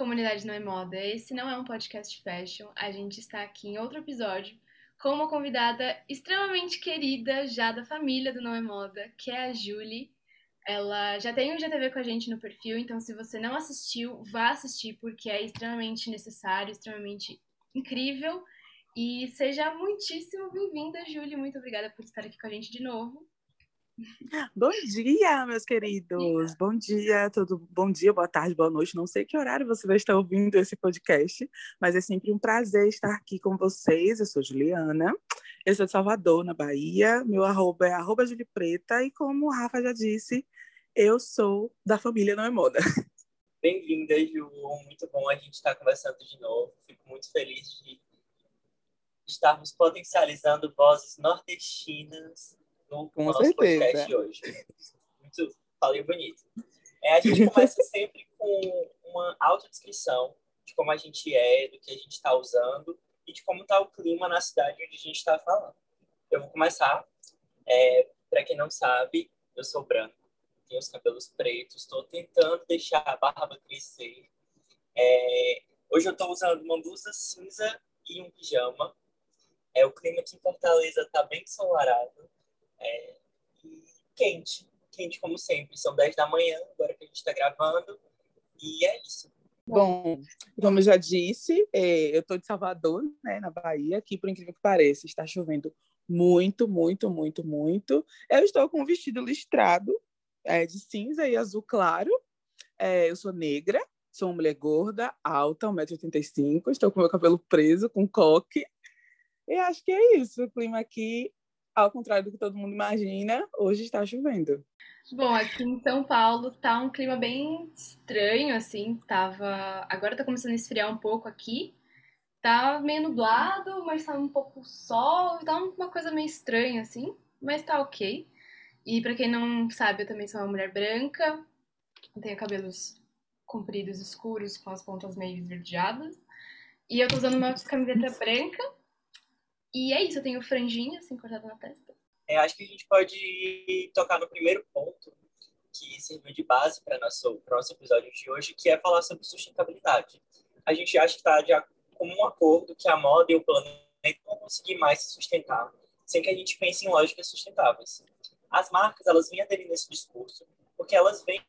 comunidade Não é Moda. Esse não é um podcast fashion. A gente está aqui em outro episódio com uma convidada extremamente querida já da família do Não é Moda, que é a Julie. Ela já tem um GTV com a gente no perfil, então se você não assistiu, vá assistir porque é extremamente necessário, extremamente incrível. E seja muitíssimo bem-vinda, Julie. Muito obrigada por estar aqui com a gente de novo. Bom dia, meus queridos. Bom dia, tudo bom dia, boa tarde, boa noite. Não sei que horário você vai estar ouvindo esse podcast, mas é sempre um prazer estar aqui com vocês. Eu sou Juliana, eu sou de Salvador, na Bahia. Meu arroba é arroba Preta e como o Rafa já disse, eu sou da família Não é Moda. Bem-vinda, Ju. Muito bom a gente estar conversando de novo. Fico muito feliz de estarmos potencializando vozes nordestinas no Com nosso certeza. podcast hoje. Muito, falei bonito. É, a gente começa sempre com uma autodescrição de como a gente é, do que a gente está usando e de como está o clima na cidade onde a gente está falando. Eu vou começar. É, Para quem não sabe, eu sou branco, tenho os cabelos pretos, estou tentando deixar a barba crescer. É, hoje eu estou usando uma blusa cinza e um pijama. É, o clima aqui em Fortaleza está bem ensolarado. É, e quente, quente como sempre. São 10 da manhã, agora que a gente está gravando, e é isso. Bom, como eu já disse, é, eu estou de Salvador, né, na Bahia, que por incrível que pareça, está chovendo muito, muito, muito, muito. Eu estou com um vestido listrado é, de cinza e azul claro. É, eu sou negra, sou uma mulher gorda, alta, 1,85m, estou com meu cabelo preso, com coque. E acho que é isso. O clima aqui ao contrário do que todo mundo imagina, hoje está chovendo. Bom, aqui em São Paulo tá um clima bem estranho, assim, tava... Agora tá começando a esfriar um pouco aqui. Tá meio nublado, mas tá um pouco sol, tá uma coisa meio estranha, assim, mas tá ok. E para quem não sabe, eu também sou uma mulher branca, tenho cabelos compridos escuros com as pontas meio esverdeadas. E eu tô usando uma camiseta branca e é isso, eu tenho franjinha assim cortada na testa. É, acho que a gente pode tocar no primeiro ponto que serviu de base para nosso nosso episódio de hoje, que é falar sobre sustentabilidade. A gente acha que está de comum acordo que a moda e o planeta vão conseguir mais se sustentar sem que a gente pense em lógicas sustentáveis. As marcas, elas vêm aderindo esse discurso porque elas vêm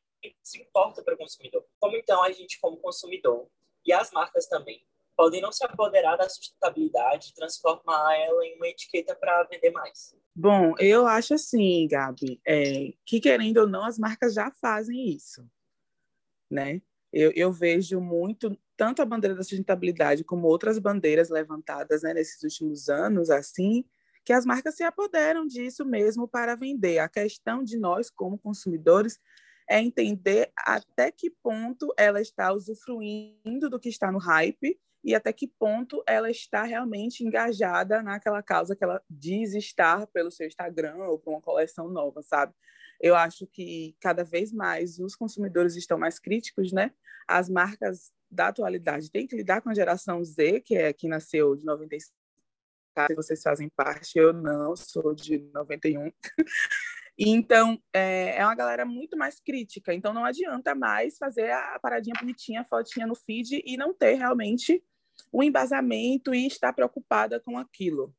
se importam para o consumidor. Como então a gente, como consumidor, e as marcas também, podem não se apoderar da sustentabilidade e transformar ela em uma etiqueta para vender mais? Bom, eu acho assim, Gabi, é, que querendo ou não, as marcas já fazem isso, né? Eu, eu, vejo muito, tanto a bandeira da sustentabilidade como outras bandeiras levantadas né, nesses últimos anos, assim, que as marcas se apoderam disso mesmo para vender. A questão de nós, como consumidores, é entender até que ponto ela está usufruindo do que está no hype e até que ponto ela está realmente engajada naquela causa que ela diz estar pelo seu Instagram ou por uma coleção nova, sabe? Eu acho que cada vez mais os consumidores estão mais críticos, né? As marcas da atualidade têm que lidar com a geração Z, que é que nasceu de 95, se vocês fazem parte, eu não, sou de 91. Então, é, é uma galera muito mais crítica. Então, não adianta mais fazer a paradinha bonitinha, a fotinha no feed e não ter realmente um embasamento e estar preocupada com aquilo,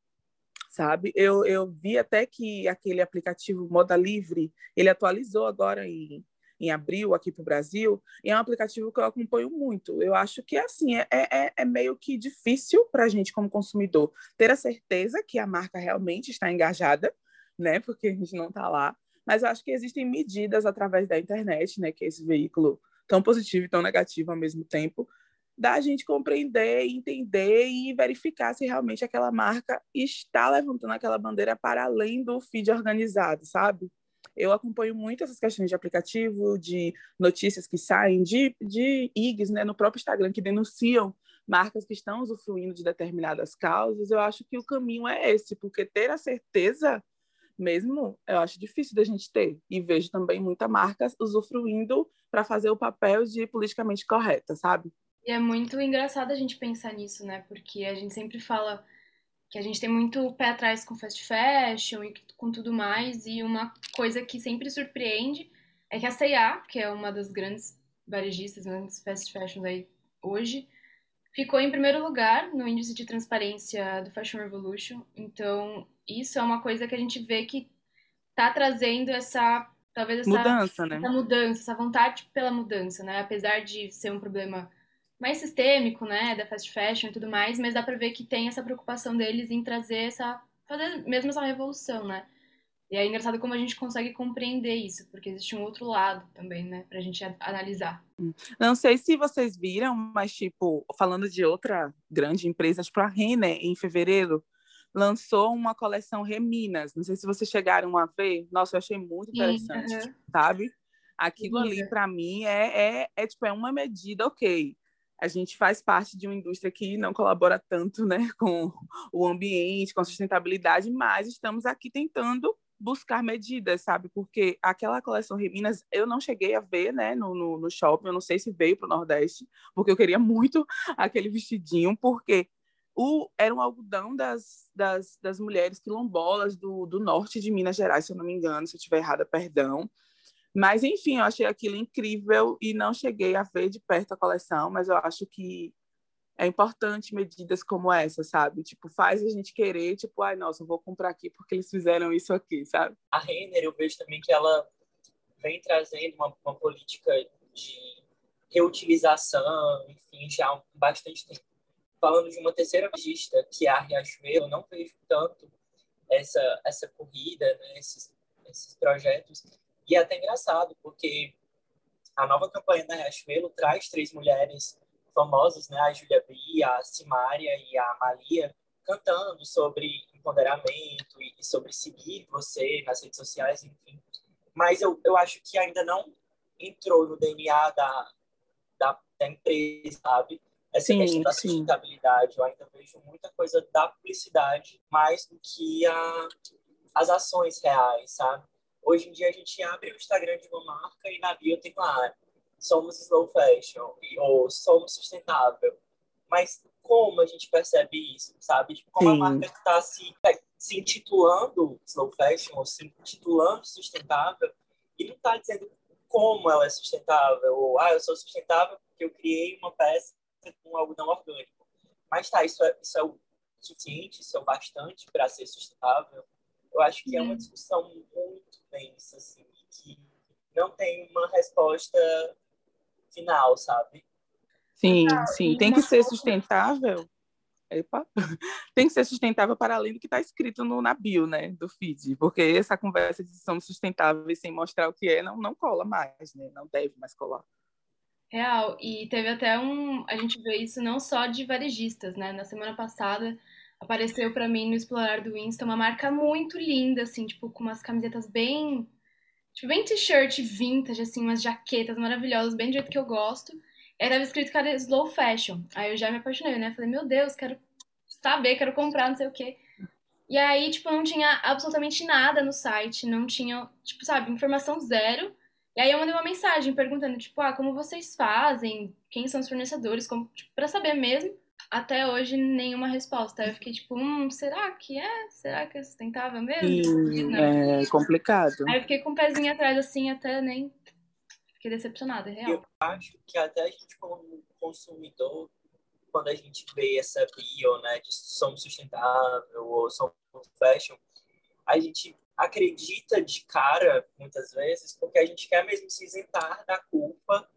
sabe? Eu, eu vi até que aquele aplicativo Moda Livre, ele atualizou agora em, em abril aqui para o Brasil, e é um aplicativo que eu acompanho muito. Eu acho que, assim, é, é, é meio que difícil para a gente, como consumidor, ter a certeza que a marca realmente está engajada, né? Porque a gente não está lá. Mas eu acho que existem medidas através da internet, né? Que é esse veículo tão positivo e tão negativo ao mesmo tempo, da gente compreender, entender e verificar se realmente aquela marca está levantando aquela bandeira para além do feed organizado, sabe? Eu acompanho muito essas questões de aplicativo, de notícias que saem, de, de IGs né, no próprio Instagram que denunciam marcas que estão usufruindo de determinadas causas. Eu acho que o caminho é esse, porque ter a certeza mesmo, eu acho difícil da gente ter. E vejo também muita marca usufruindo para fazer o papel de politicamente correta, sabe? E é muito engraçado a gente pensar nisso, né? Porque a gente sempre fala que a gente tem muito pé atrás com fast fashion e com tudo mais, e uma coisa que sempre surpreende é que a C&A, que é uma das grandes varejistas, grandes fast fashion aí hoje, ficou em primeiro lugar no índice de transparência do Fashion Revolution. Então, isso é uma coisa que a gente vê que está trazendo essa talvez essa mudança, né? Essa mudança, essa vontade pela mudança, né? Apesar de ser um problema mais sistêmico, né, da fast fashion e tudo mais, mas dá para ver que tem essa preocupação deles em trazer essa fazer mesmo essa revolução, né? E é engraçado como a gente consegue compreender isso, porque existe um outro lado também, né, pra gente analisar. Não sei se vocês viram, mas, tipo, falando de outra grande empresa, tipo a Renner, em fevereiro, lançou uma coleção Reminas. Não sei se vocês chegaram a ver. Nossa, eu achei muito interessante, Sim, sabe? Aquilo ali, para mim, é, é, é, tipo, é uma medida, ok. A gente faz parte de uma indústria que não colabora tanto né, com o ambiente, com a sustentabilidade, mas estamos aqui tentando buscar medidas, sabe? Porque aquela coleção Reminas eu não cheguei a ver, né, no, no, no shopping, eu não sei se veio para o Nordeste, porque eu queria muito aquele vestidinho, porque o, era um algodão das, das, das mulheres quilombolas do, do norte de Minas Gerais, se eu não me engano, se eu estiver errada, perdão. Mas, enfim, eu achei aquilo incrível e não cheguei a ver de perto a coleção, mas eu acho que é importante medidas como essa, sabe? Tipo, faz a gente querer, tipo, ai, nossa, eu vou comprar aqui porque eles fizeram isso aqui, sabe? A Renner, eu vejo também que ela vem trazendo uma, uma política de reutilização, enfim, já há bastante tempo. Falando de uma terceira logista, que é a Riachuelo, eu não vejo tanto essa, essa corrida, né, esses, esses projetos. E é até engraçado, porque a nova campanha da Riachuelo traz três mulheres famosas, né? A Julia Bria, a Simária e a Malia, cantando sobre empoderamento e, e, sobre seguir você nas redes sociais, enfim. Mas eu, eu acho que ainda não entrou no DNA da, da, da empresa, sabe? Essa sim, questão da sustentabilidade. Sim. Eu ainda vejo muita coisa da publicidade mais do que a, as ações reais, sabe? Hoje em dia a gente abre o Instagram de uma marca e na bio tem lá somos slow fashion ou somos sustentável. Mas como a gente percebe isso, sabe? Tipo, como Sim. a marca está se, se intitulando slow fashion ou se intitulando sustentável e não está dizendo como ela é sustentável ou ah, eu sou sustentável porque eu criei uma peça com algodão orgânico. Mas tá, isso é, isso é o suficiente, isso é o bastante para ser sustentável. Eu acho que é uma discussão muito densa, assim, que não tem uma resposta final, sabe? Sim, sim. Tem que ser sustentável. Epa. Tem que ser sustentável para além do que está escrito no, na bio, né, do feed, porque essa conversa de somos sustentáveis sem mostrar o que é não, não cola mais, né, não deve mais colar. Real, e teve até um, a gente vê isso não só de varejistas, né, na semana passada apareceu para mim no Explorar do Insta uma marca muito linda, assim, tipo, com umas camisetas bem Tipo, bem t-shirt vintage, assim, umas jaquetas maravilhosas, bem do jeito que eu gosto. E aí tava escrito que era slow fashion. Aí eu já me apaixonei, né? Falei, meu Deus, quero saber, quero comprar, não sei o quê. E aí, tipo, não tinha absolutamente nada no site, não tinha, tipo, sabe, informação zero. E aí eu mandei uma mensagem perguntando, tipo, ah, como vocês fazem? Quem são os fornecedores? Como, tipo, pra saber mesmo até hoje nenhuma resposta. Eu fiquei tipo, hum, será que é? Será que é sustentável mesmo? Sim, é complicado. Aí eu fiquei com o um pezinho atrás assim, até nem fiquei decepcionada, é real. Eu acho que até a gente como consumidor, quando a gente vê essa bio, né, de somos sustentável ou somos fashion, a gente acredita de cara, muitas vezes, porque a gente quer mesmo se isentar da culpa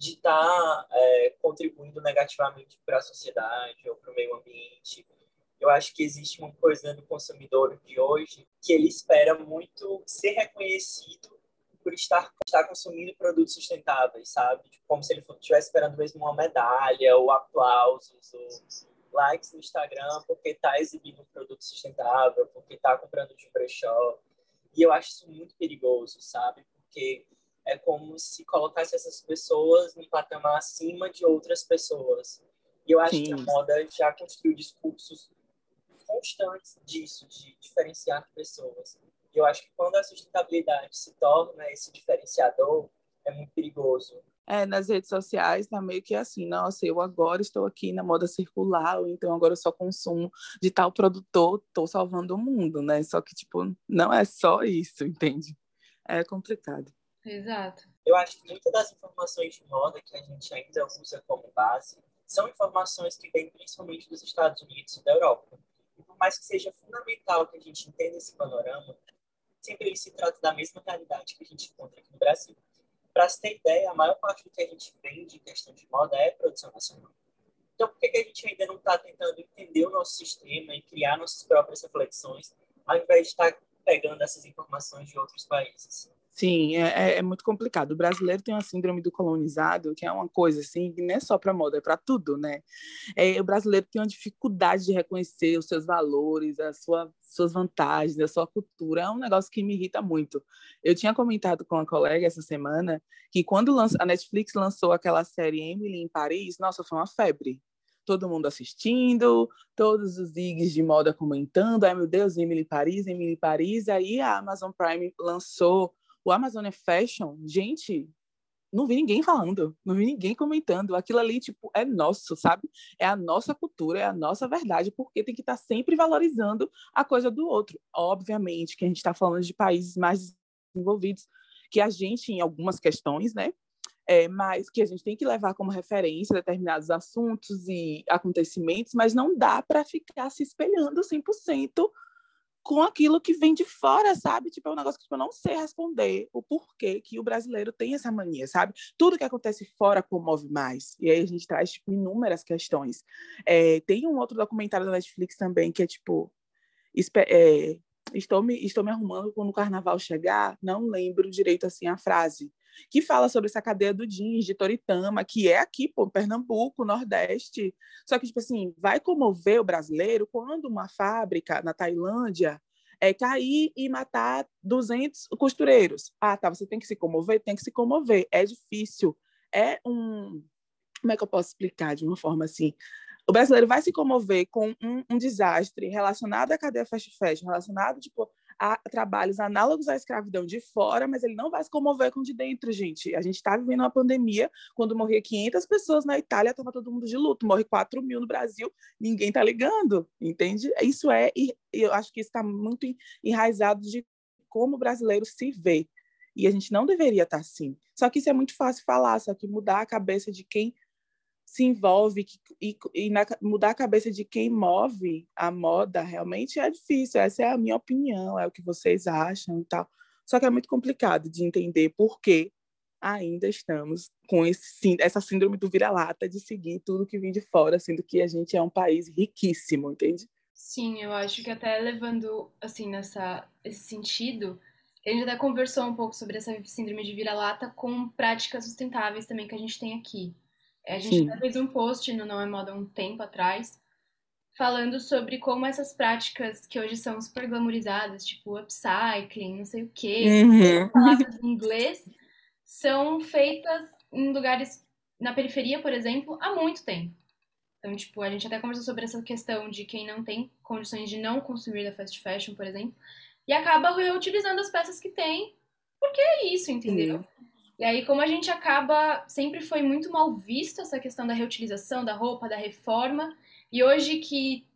de estar tá, é, contribuindo negativamente para a sociedade ou para o meio ambiente. Eu acho que existe uma coisa no consumidor de hoje que ele espera muito ser reconhecido por estar, estar consumindo produtos sustentáveis, sabe? Tipo, como se ele estivesse esperando mesmo uma medalha ou aplausos ou likes no Instagram porque está exibindo um produto sustentável, porque está comprando de brechó. E eu acho isso muito perigoso, sabe? Porque é como se colocasse essas pessoas num patamar acima de outras pessoas. E eu acho Sim. que a moda já construiu discursos constantes disso, de diferenciar pessoas. E eu acho que quando a sustentabilidade se torna esse diferenciador, é muito perigoso. É, nas redes sociais tá meio que assim, nossa, eu agora estou aqui na moda circular, ou então agora eu só consumo de tal produtor, estou salvando o mundo, né? Só que, tipo, não é só isso, entende? É complicado. Exato. Eu acho que muitas das informações de moda que a gente ainda usa como base são informações que vêm principalmente dos Estados Unidos e da Europa. E por mais que seja fundamental que a gente entenda esse panorama, sempre se trata da mesma realidade que a gente encontra aqui no Brasil. Para se ter ideia, a maior parte do que a gente vende em questão de moda é produção nacional. Então, por que, que a gente ainda não está tentando entender o nosso sistema e criar nossas próprias reflexões, ao invés de estar pegando essas informações de outros países? Sim, é, é, é, muito complicado. O brasileiro tem uma síndrome do colonizado, que é uma coisa assim, que não é só para moda, é para tudo, né? É, o brasileiro tem uma dificuldade de reconhecer os seus valores, as sua, suas vantagens, a sua cultura. É um negócio que me irrita muito. Eu tinha comentado com uma colega essa semana que quando a Netflix lançou aquela série Emily em Paris, nossa, foi uma febre todo mundo assistindo, todos os zigs de moda comentando, ai meu Deus, Emily Paris, Emily Paris, aí a Amazon Prime lançou o Amazônia Fashion, gente, não vi ninguém falando, não vi ninguém comentando. Aquilo ali, tipo, é nosso, sabe? É a nossa cultura, é a nossa verdade, porque tem que estar tá sempre valorizando a coisa do outro. Obviamente que a gente está falando de países mais desenvolvidos, que a gente, em algumas questões, né? É, mas que a gente tem que levar como referência determinados assuntos e acontecimentos, mas não dá para ficar se espelhando 100% com aquilo que vem de fora, sabe? Tipo, é um negócio que tipo, eu não sei responder o porquê que o brasileiro tem essa mania, sabe? Tudo que acontece fora comove mais. E aí a gente traz, tipo, inúmeras questões. É, tem um outro documentário da Netflix também que é, tipo, é, estou, me, estou me arrumando quando o carnaval chegar, não lembro direito, assim, a frase, que fala sobre essa cadeia do jeans de Toritama, que é aqui, pô, Pernambuco, Nordeste. Só que, tipo assim, vai comover o brasileiro quando uma fábrica na Tailândia é cair e matar 200 costureiros. Ah, tá, você tem que se comover? Tem que se comover. É difícil. É um... Como é que eu posso explicar de uma forma assim? O brasileiro vai se comover com um, um desastre relacionado à cadeia fast fashion, relacionado tipo, a trabalhos análogos à escravidão de fora, mas ele não vai se comover com de dentro, gente. A gente está vivendo uma pandemia, quando morria 500 pessoas na Itália, estava todo mundo de luto, morre 4 mil no Brasil, ninguém está ligando, entende? Isso é, e eu acho que está muito enraizado de como o brasileiro se vê. E a gente não deveria estar tá assim. Só que isso é muito fácil falar, só que mudar a cabeça de quem se envolve e, e na, mudar a cabeça de quem move a moda realmente é difícil. Essa é a minha opinião, é o que vocês acham e tal. Só que é muito complicado de entender por que ainda estamos com esse, essa síndrome do vira-lata de seguir tudo que vem de fora, sendo que a gente é um país riquíssimo, entende? Sim, eu acho que até levando assim nessa esse sentido, a gente até conversou um pouco sobre essa síndrome de vira-lata com práticas sustentáveis também que a gente tem aqui. A gente fez um post no Não é Moda um tempo atrás, falando sobre como essas práticas que hoje são super glamorizadas, tipo upcycling, não sei o quê, uhum. palavras em inglês, são feitas em lugares na periferia, por exemplo, há muito tempo. Então, tipo, a gente até conversou sobre essa questão de quem não tem condições de não consumir da fast fashion, por exemplo, e acaba reutilizando as peças que tem, porque é isso, entendeu? E aí, como a gente acaba, sempre foi muito mal visto essa questão da reutilização da roupa, da reforma, e hoje que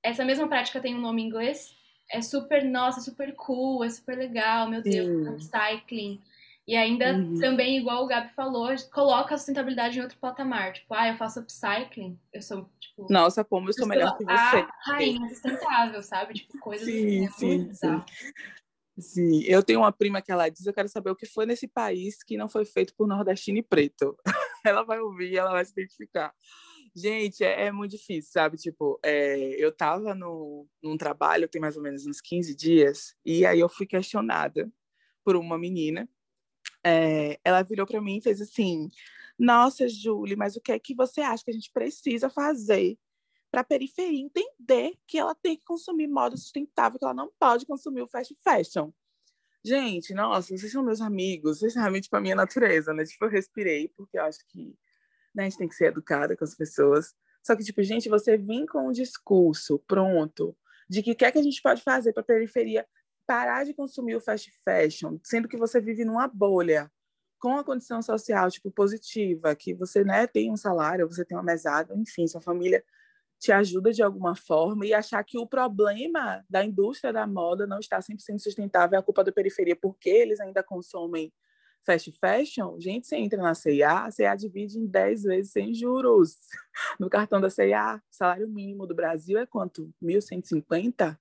essa mesma prática tem um nome em inglês, é super, nossa, super cool, é super legal, meu Deus, Sim. upcycling. E ainda uhum. também, igual o Gabi falou, coloca a sustentabilidade em outro patamar. Tipo, ah, eu faço upcycling, eu sou, tipo... Nossa, como eu sou melhor que você. A rainha sustentável, sabe? Tipo, coisas sim, assim, sim, sim. Sim, eu tenho uma prima que ela diz, eu quero saber o que foi nesse país que não foi feito por nordestino e preto. ela vai ouvir, ela vai se identificar. Gente, é, é muito difícil, sabe? Tipo, é, eu estava no, num trabalho tem mais ou menos uns 15 dias, e aí eu fui questionada por uma menina. É, ela virou para mim e fez assim: Nossa, Julie, mas o que é que você acha que a gente precisa fazer para a periferia entender que ela tem que consumir moda sustentável, que ela não pode consumir o fast fashion. Gente, nossa, vocês são meus amigos, vocês realmente para minha natureza, né? Tipo, eu respirei, porque eu acho que né, a gente tem que ser educada com as pessoas. Só que, tipo, gente, você vir com um discurso pronto de que o que é que a gente pode fazer para a periferia parar de consumir o fast fashion, sendo que você vive numa bolha, com a condição social, tipo, positiva, que você, né, tem um salário, você tem uma mesada, enfim, sua família te ajuda de alguma forma e achar que o problema da indústria da moda não está sempre sendo sustentável é a culpa da periferia, porque eles ainda consomem fast fashion, gente, você entra na CIA, a CIA divide em 10 vezes sem juros. No cartão da CIA, o salário mínimo do Brasil é quanto? 1.150?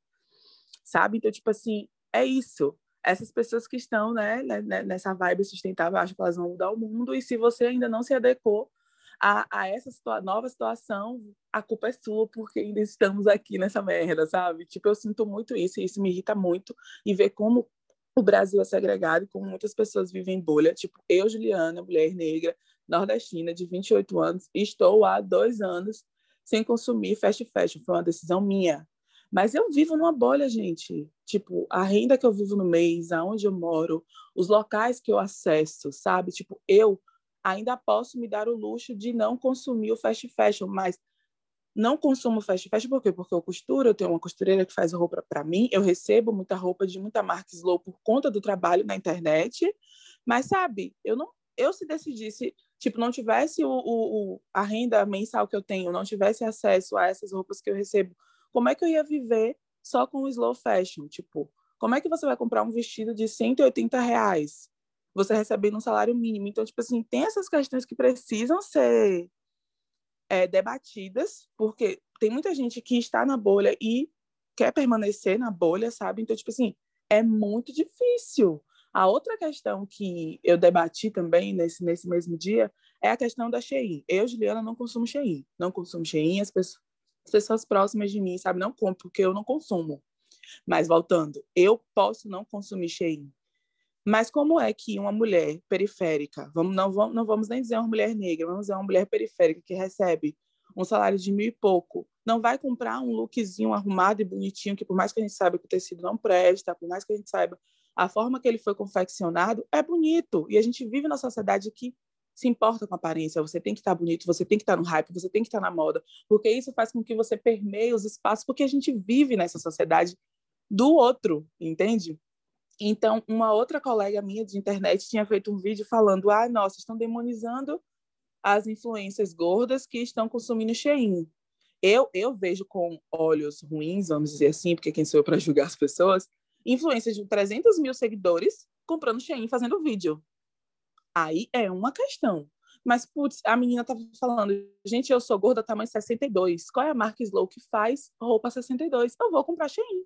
Sabe? Então, tipo assim, é isso. Essas pessoas que estão né, né, né, nessa vibe sustentável, acho que elas vão mudar o mundo. E se você ainda não se adequou a, a essa situa nova situação, a culpa é sua, porque ainda estamos aqui nessa merda, sabe? Tipo, eu sinto muito isso, e isso me irrita muito, e ver como o Brasil é segregado, como muitas pessoas vivem em bolha. Tipo, eu, Juliana, mulher negra, nordestina, de 28 anos, estou há dois anos sem consumir fast fashion. Foi uma decisão minha. Mas eu vivo numa bolha, gente. Tipo, a renda que eu vivo no mês, aonde eu moro, os locais que eu acesso, sabe? Tipo, eu ainda posso me dar o luxo de não consumir o fast fashion, mas não consumo fast fashion por quê? Porque eu costuro, eu tenho uma costureira que faz roupa para mim, eu recebo muita roupa de muita marca slow por conta do trabalho na internet, mas sabe, eu não, eu se decidisse, tipo, não tivesse o, o, a renda mensal que eu tenho, não tivesse acesso a essas roupas que eu recebo, como é que eu ia viver só com o slow fashion? Tipo, como é que você vai comprar um vestido de 180 reais? Você recebendo um salário mínimo. Então, tipo assim, tem essas questões que precisam ser é, debatidas, porque tem muita gente que está na bolha e quer permanecer na bolha, sabe? Então, tipo assim, é muito difícil. A outra questão que eu debati também nesse, nesse mesmo dia é a questão da Shein. Eu, Juliana, não consumo Shein. Não consumo Shein, as pessoas, as pessoas próximas de mim, sabe, não compram, porque eu não consumo. Mas, voltando, eu posso não consumir Shein. Mas como é que uma mulher periférica, vamos, não, vamos, não vamos nem dizer uma mulher negra, vamos dizer uma mulher periférica que recebe um salário de mil e pouco, não vai comprar um lookzinho arrumado e bonitinho, que por mais que a gente saiba que o tecido não presta, por mais que a gente saiba a forma que ele foi confeccionado, é bonito. E a gente vive na sociedade que se importa com a aparência, você tem que estar bonito, você tem que estar no hype, você tem que estar na moda, porque isso faz com que você permeie os espaços, porque a gente vive nessa sociedade do outro, entende? Então, uma outra colega minha de internet tinha feito um vídeo falando: ah, nossa, estão demonizando as influências gordas que estão consumindo Shein. Eu, eu vejo com olhos ruins, vamos dizer assim, porque quem sou eu para julgar as pessoas, influências de 300 mil seguidores comprando Shein fazendo vídeo. Aí é uma questão. Mas, putz, a menina tava falando, gente, eu sou gorda tamanho 62. Qual é a marca Slow que faz roupa 62? Eu vou comprar Shein.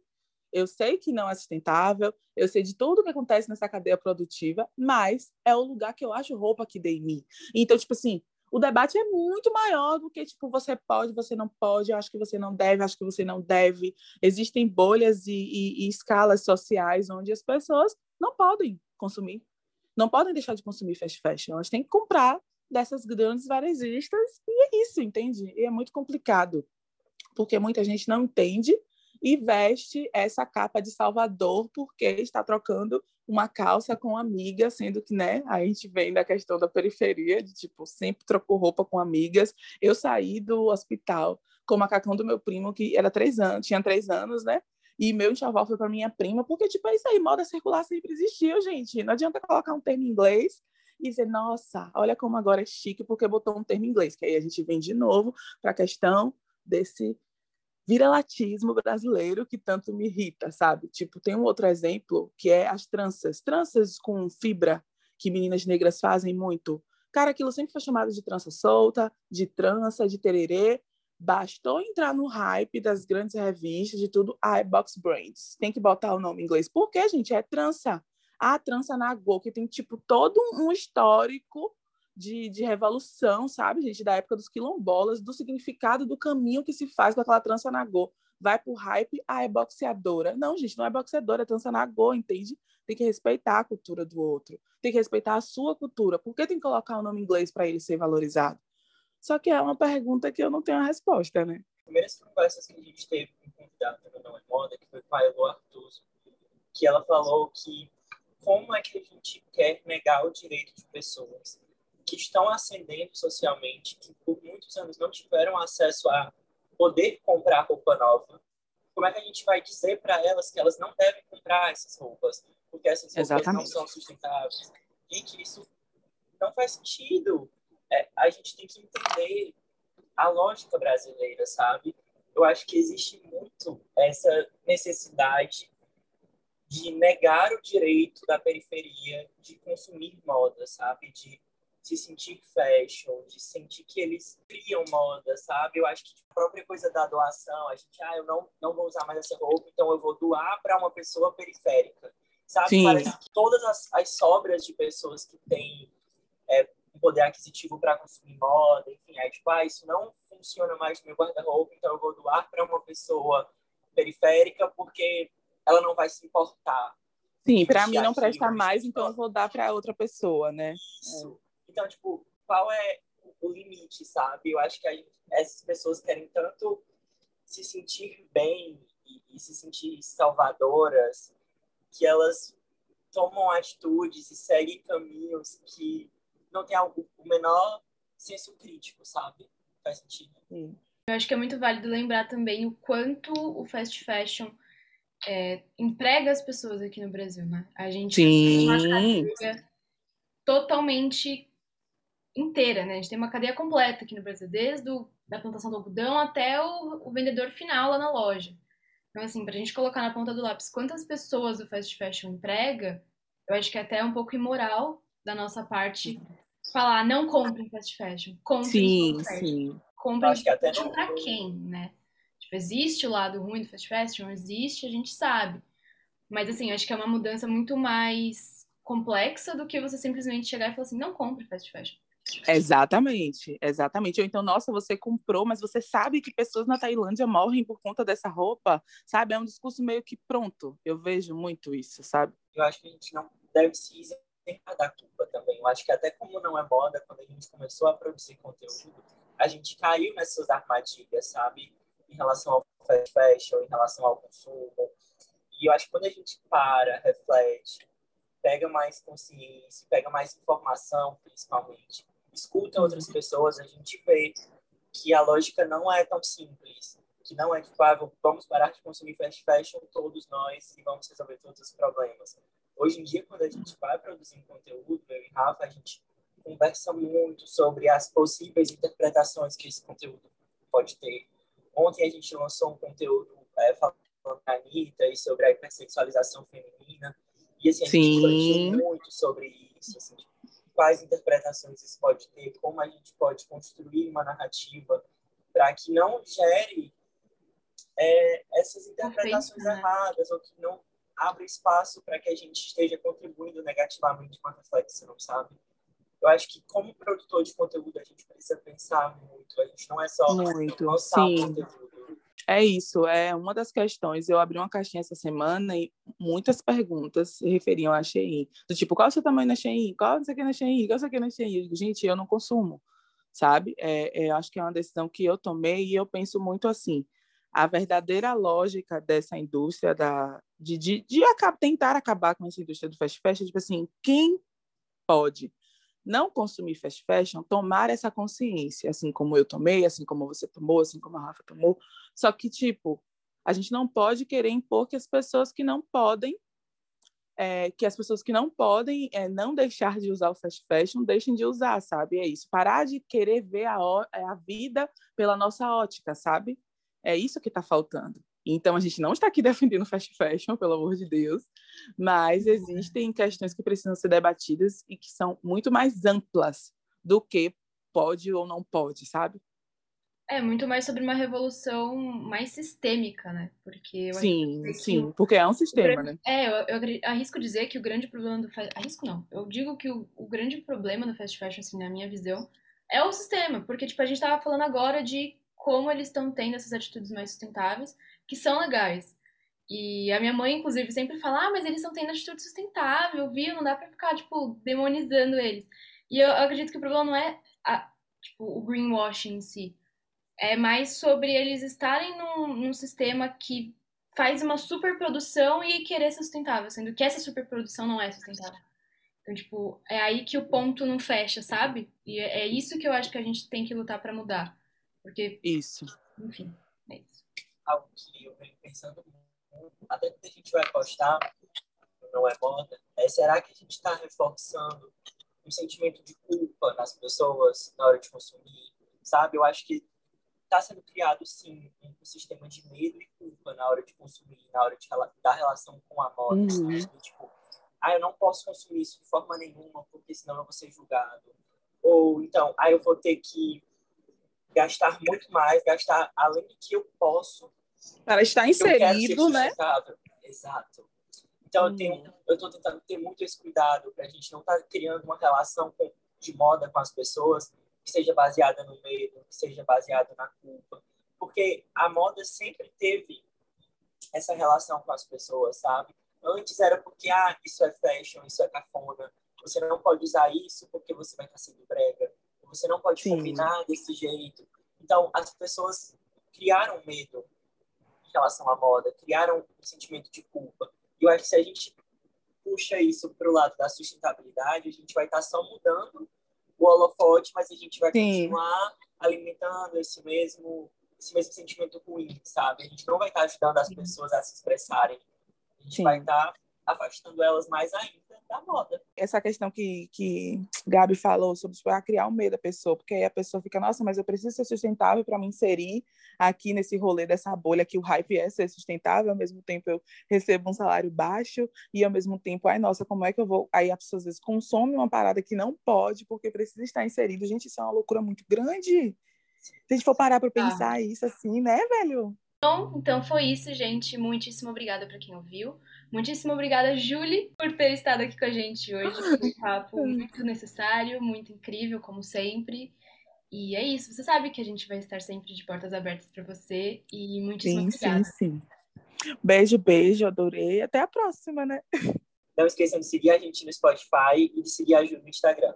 Eu sei que não é sustentável, eu sei de tudo que acontece nessa cadeia produtiva, mas é o lugar que eu acho roupa que dê em mim. Então, tipo assim, o debate é muito maior do que, tipo, você pode, você não pode, acho que você não deve, acho que você não deve. Existem bolhas e, e, e escalas sociais onde as pessoas não podem consumir, não podem deixar de consumir fast fashion, elas têm que comprar dessas grandes varejistas e é isso, entende? E é muito complicado, porque muita gente não entende e veste essa capa de Salvador porque está trocando uma calça com amiga, sendo que, né, a gente vem da questão da periferia, de tipo, sempre trocou roupa com amigas. Eu saí do hospital com o macacão do meu primo, que era três anos, tinha três anos, né? E meu enxoval foi para minha prima, porque, tipo, é isso aí, moda circular sempre existiu, gente. Não adianta colocar um termo em inglês e dizer, nossa, olha como agora é chique porque botou um termo em inglês, que aí a gente vem de novo para a questão desse viralatismo brasileiro que tanto me irrita, sabe? Tipo, tem um outro exemplo que é as tranças. Tranças com fibra que meninas negras fazem muito. Cara, aquilo sempre foi chamado de trança solta, de trança, de tererê. Bastou entrar no hype das grandes revistas, de tudo, ah, é box brands. Tem que botar o nome em inglês. Por quê, gente? É trança. A trança na Go, que tem, tipo, todo um histórico de, de revolução, sabe, gente, da época dos quilombolas, do significado do caminho que se faz com aquela trança nagô. Vai pro hype, ah, é boxeadora. Não, gente, não é boxeadora, é trança nagô, entende? Tem que respeitar a cultura do outro, tem que respeitar a sua cultura. Por que tem que colocar o um nome inglês para ele ser valorizado? Só que é uma pergunta que eu não tenho a resposta, né? Primeiras conversas que a gente teve com o convidado da Não é Moda, que foi o Pailo Artuso, que ela falou que como é que a gente quer negar o direito de pessoas que estão ascendendo socialmente, que por muitos anos não tiveram acesso a poder comprar roupa nova, como é que a gente vai dizer para elas que elas não devem comprar essas roupas, porque essas roupas Exatamente. não são sustentáveis? E que isso não faz sentido. É, a gente tem que entender a lógica brasileira, sabe? Eu acho que existe muito essa necessidade de negar o direito da periferia de consumir moda, sabe? De se sentir fashion, de sentir que eles criam moda, sabe? Eu acho que a própria coisa da doação, a gente, ah, eu não, não vou usar mais essa roupa, então eu vou doar para uma pessoa periférica, sabe? Sim. Parece que todas as, as sobras de pessoas que têm é, um poder aquisitivo para consumir moda, enfim, aí tipo, ah, isso não funciona mais no meu guarda-roupa, então eu vou doar para uma pessoa periférica porque ela não vai se importar. Sim, para mim não presta mais, então eu vou dar para outra pessoa, né? Isso. É. Então, tipo, qual é o limite, sabe? Eu acho que gente, essas pessoas querem tanto se sentir bem e, e se sentir salvadoras que elas tomam atitudes e seguem caminhos que não tem algo, o menor senso crítico, sabe? Faz sentido. Sim. Eu acho que é muito válido lembrar também o quanto o fast fashion é, emprega as pessoas aqui no Brasil, né? A gente Sim. tem uma cadeia totalmente inteira, né? A gente tem uma cadeia completa aqui no Brasil, desde o, da plantação do algodão até o, o vendedor final lá na loja. Então, assim, pra gente colocar na ponta do lápis quantas pessoas o fast fashion emprega, eu acho que é até um pouco imoral da nossa parte falar, não compre fast fashion, compre sim, fast fashion. Sim. Compre fast fashion pra quem, né? Tipo, existe o lado ruim do fast fashion, existe, a gente sabe. Mas, assim, acho que é uma mudança muito mais complexa do que você simplesmente chegar e falar assim, não compre fast fashion. Exatamente, exatamente. Ou então, nossa, você comprou, mas você sabe que pessoas na Tailândia morrem por conta dessa roupa, sabe? É um discurso meio que pronto. Eu vejo muito isso, sabe? Eu acho que a gente não deve se isentar da culpa também. Eu acho que até como não é moda, quando a gente começou a produzir conteúdo, a gente caiu nessas armadilhas, sabe? em relação ao fast fashion, em relação ao consumo. E eu acho que quando a gente para, reflete, pega mais consciência, pega mais informação, principalmente, escuta outras pessoas, a gente vê que a lógica não é tão simples, que não é tipo, ah, vamos parar de consumir fast fashion todos nós e vamos resolver todos os problemas. Hoje em dia, quando a gente vai produzir conteúdo, eu e Rafa, a gente conversa muito sobre as possíveis interpretações que esse conteúdo pode ter, Ontem a gente lançou um conteúdo é, falando da Anitta e sobre a hipersexualização feminina. E assim, a Sim. gente refletiu muito sobre isso. Assim, quais interpretações isso pode ter, como a gente pode construir uma narrativa para que não gere é, essas interpretações né? erradas ou que não abra espaço para que a gente esteja contribuindo negativamente com a reflexão, sabe? eu acho que como produtor de conteúdo a gente precisa pensar muito. A gente não é só muito, lançar sim. conteúdo. É isso, é uma das questões. Eu abri uma caixinha essa semana e muitas perguntas se referiam a Shein. Do tipo, qual é o seu tamanho na Shein? Qual você quer na Shein? Qual você quer na Shein? Gente, eu não consumo, sabe? É, é, acho que é uma decisão que eu tomei e eu penso muito assim. A verdadeira lógica dessa indústria, da, de, de, de tentar acabar com essa indústria do fast fashion, tipo assim, quem pode não consumir fast fashion, tomar essa consciência, assim como eu tomei, assim como você tomou, assim como a Rafa tomou. Só que, tipo, a gente não pode querer impor que as pessoas que não podem, é, que as pessoas que não podem é, não deixar de usar o fast fashion, deixem de usar, sabe? É isso. Parar de querer ver a, é, a vida pela nossa ótica, sabe? É isso que está faltando. Então, a gente não está aqui defendendo fast fashion, pelo amor de Deus, mas uhum. existem questões que precisam ser debatidas e que são muito mais amplas do que pode ou não pode, sabe? É muito mais sobre uma revolução mais sistêmica, né? Porque sim, sim, porque é um sistema, né? É, eu, eu, arrisco dizer que o grande problema do arrisco não. Eu digo que o, o grande problema do fast fashion, assim, na minha visão, é o sistema, porque tipo a gente estava falando agora de como eles estão tendo essas atitudes mais sustentáveis que são legais. E a minha mãe, inclusive, sempre fala: ah, mas eles estão tendo atitude sustentável, viu? Não dá pra ficar, tipo, demonizando eles. E eu acredito que o problema não é a, tipo, o greenwashing em si. É mais sobre eles estarem num, num sistema que faz uma superprodução e querer ser sustentável, sendo que essa superprodução não é sustentável. Então, tipo, é aí que o ponto não fecha, sabe? E é, é isso que eu acho que a gente tem que lutar para mudar. Porque. Isso. Enfim, é isso algo que eu venho pensando muito, até que a gente vai postar, não é moda, é será que a gente está reforçando um sentimento de culpa nas pessoas na hora de consumir, sabe? Eu acho que está sendo criado, sim, um sistema de medo e culpa na hora de consumir, na hora de, da relação com a moda. Uhum. Tipo, ah, eu não posso consumir isso de forma nenhuma, porque senão eu vou ser julgado. Ou então, ah, eu vou ter que gastar muito mais, gastar além do que eu posso. Para estar inserido, né? Exato. Então, hum. eu tenho, eu estou tentando ter muito esse cuidado para a gente não estar tá criando uma relação com, de moda com as pessoas que seja baseada no medo, que seja baseada na culpa, porque a moda sempre teve essa relação com as pessoas, sabe? Antes era porque, ah, isso é fashion, isso é cafona, você não pode usar isso porque você vai estar sendo brega, você não pode Sim. combinar desse jeito. Então, as pessoas criaram medo em relação à moda, criaram um sentimento de culpa. E eu acho que se a gente puxa isso para o lado da sustentabilidade, a gente vai estar só mudando o holofote, mas a gente vai Sim. continuar alimentando esse mesmo esse mesmo sentimento ruim, sabe? A gente não vai estar ajudando as pessoas a se expressarem. A gente Sim. vai estar afastando elas mais ainda da moda. Essa questão que, que Gabi falou sobre tipo, criar o um medo da pessoa, porque aí a pessoa fica, nossa, mas eu preciso ser sustentável para me inserir aqui nesse rolê dessa bolha que o hype é ser sustentável, ao mesmo tempo eu recebo um salário baixo e ao mesmo tempo, ai, nossa, como é que eu vou? Aí a pessoa às vezes consome uma parada que não pode porque precisa estar inserido. Gente, isso é uma loucura muito grande. Se a gente for parar para pensar ah. isso assim, né, velho? Bom, então foi isso, gente. Muitíssimo obrigada para quem ouviu. Muitíssimo obrigada, Julie, por ter estado aqui com a gente hoje. Foi um papo muito necessário, muito incrível, como sempre. E é isso. Você sabe que a gente vai estar sempre de portas abertas para você. E muitíssimo sim, obrigada. Sim, sim. Beijo, beijo. Adorei. Até a próxima, né? Não esqueçam de seguir a gente no Spotify e de seguir a Ju no Instagram.